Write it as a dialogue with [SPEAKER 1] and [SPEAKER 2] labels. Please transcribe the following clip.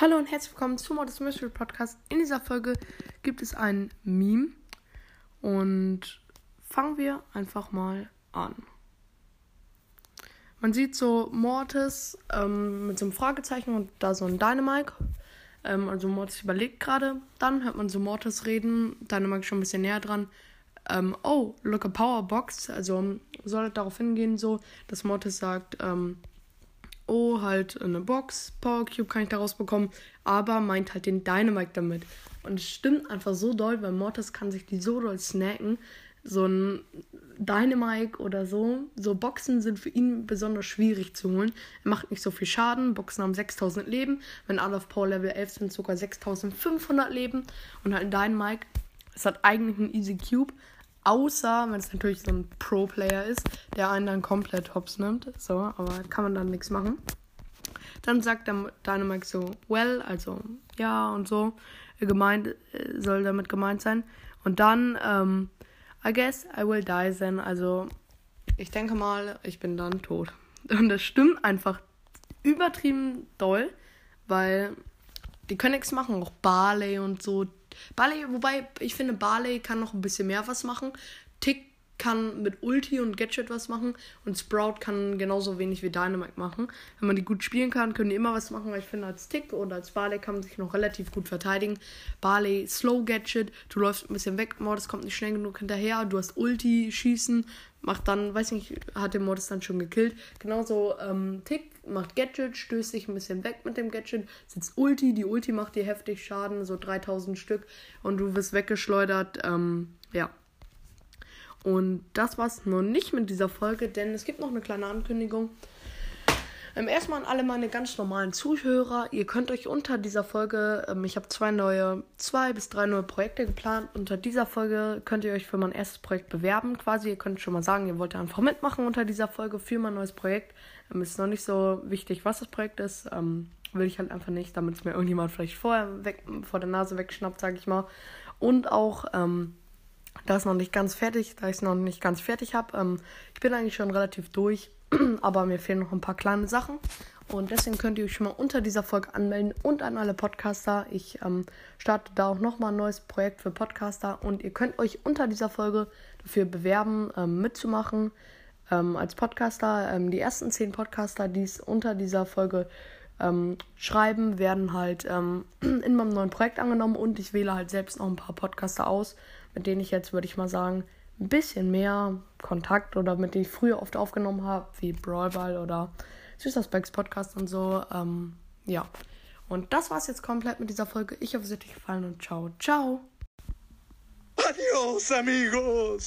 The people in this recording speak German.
[SPEAKER 1] Hallo und herzlich willkommen zu Modest Mystery Podcast. In dieser Folge gibt es ein Meme und fangen wir einfach mal an. Man sieht so Mortis ähm, mit so einem Fragezeichen und da so ein Dynamike. Ähm, also Mortis überlegt gerade. Dann hört man so Mortis reden. Dynamike schon ein bisschen näher dran. Ähm, oh, look a Powerbox. Also soll darauf hingehen, so, dass Mortis sagt, ähm, oh, halt eine Box, Power Cube kann ich daraus bekommen, aber meint halt den Dynamite damit. Und es stimmt einfach so doll, weil Mortis kann sich die so doll snacken. So ein Dynamite oder so. So Boxen sind für ihn besonders schwierig zu holen. Er macht nicht so viel Schaden. Boxen haben 6000 Leben. Wenn alle auf Power Level 11 sind, sogar 6500 Leben. Und halt ein Dynamite ist halt eigentlich ein Easy Cube. Außer, wenn es natürlich so ein Pro-Player ist, der einen dann komplett hops nimmt. So, aber kann man dann nichts machen. Dann sagt der Dynamite so, well, also ja und so. Gemeint, äh, soll damit gemeint sein. Und dann, ähm, I guess I will die then. Also, ich denke mal, ich bin dann tot. Und das stimmt einfach übertrieben doll, weil die können nichts machen. Auch Barley und so, Barley, wobei ich finde, Barley kann noch ein bisschen mehr was machen. Tick kann mit Ulti und Gadget was machen und Sprout kann genauso wenig wie Dynamite machen. Wenn man die gut spielen kann, können die immer was machen, weil ich finde, als Tick oder als Barley kann man sich noch relativ gut verteidigen. Barley, Slow Gadget, du läufst ein bisschen weg, Mortis kommt nicht schnell genug hinterher, du hast Ulti, Schießen, macht dann, weiß nicht, hat den Mortis dann schon gekillt. Genauso ähm, Tick macht Gadget, stößt sich ein bisschen weg mit dem Gadget, sitzt Ulti, die Ulti macht dir heftig Schaden, so 3000 Stück und du wirst weggeschleudert, ähm, ja. Und das war's noch nicht mit dieser Folge, denn es gibt noch eine kleine Ankündigung. Ähm, erstmal an alle meine ganz normalen Zuhörer. Ihr könnt euch unter dieser Folge, ähm, ich habe zwei neue, zwei bis drei neue Projekte geplant. Unter dieser Folge könnt ihr euch für mein erstes Projekt bewerben. Quasi, ihr könnt schon mal sagen, ihr wollt einfach mitmachen unter dieser Folge für mein neues Projekt. Ähm, ist noch nicht so wichtig, was das Projekt ist. Ähm, will ich halt einfach nicht, damit es mir irgendjemand vielleicht vorher weg, vor der Nase wegschnappt, sage ich mal. Und auch, ähm, da ist noch nicht ganz fertig, da ich es noch nicht ganz fertig habe. Ähm, ich bin eigentlich schon relativ durch, aber mir fehlen noch ein paar kleine Sachen. Und deswegen könnt ihr euch schon mal unter dieser Folge anmelden und an alle Podcaster. Ich ähm, starte da auch nochmal ein neues Projekt für Podcaster und ihr könnt euch unter dieser Folge dafür bewerben, ähm, mitzumachen ähm, als Podcaster. Ähm, die ersten zehn Podcaster, die es unter dieser Folge ähm, schreiben, werden halt ähm, in meinem neuen Projekt angenommen und ich wähle halt selbst noch ein paar Podcaster aus, mit denen ich jetzt, würde ich mal sagen, ein bisschen mehr Kontakt oder mit denen ich früher oft aufgenommen habe, wie Brawlball oder Süßer Specs Podcast und so. Ähm, ja. Und das war's jetzt komplett mit dieser Folge. Ich hoffe, es hat euch gefallen und ciao, ciao.
[SPEAKER 2] Adios, amigos.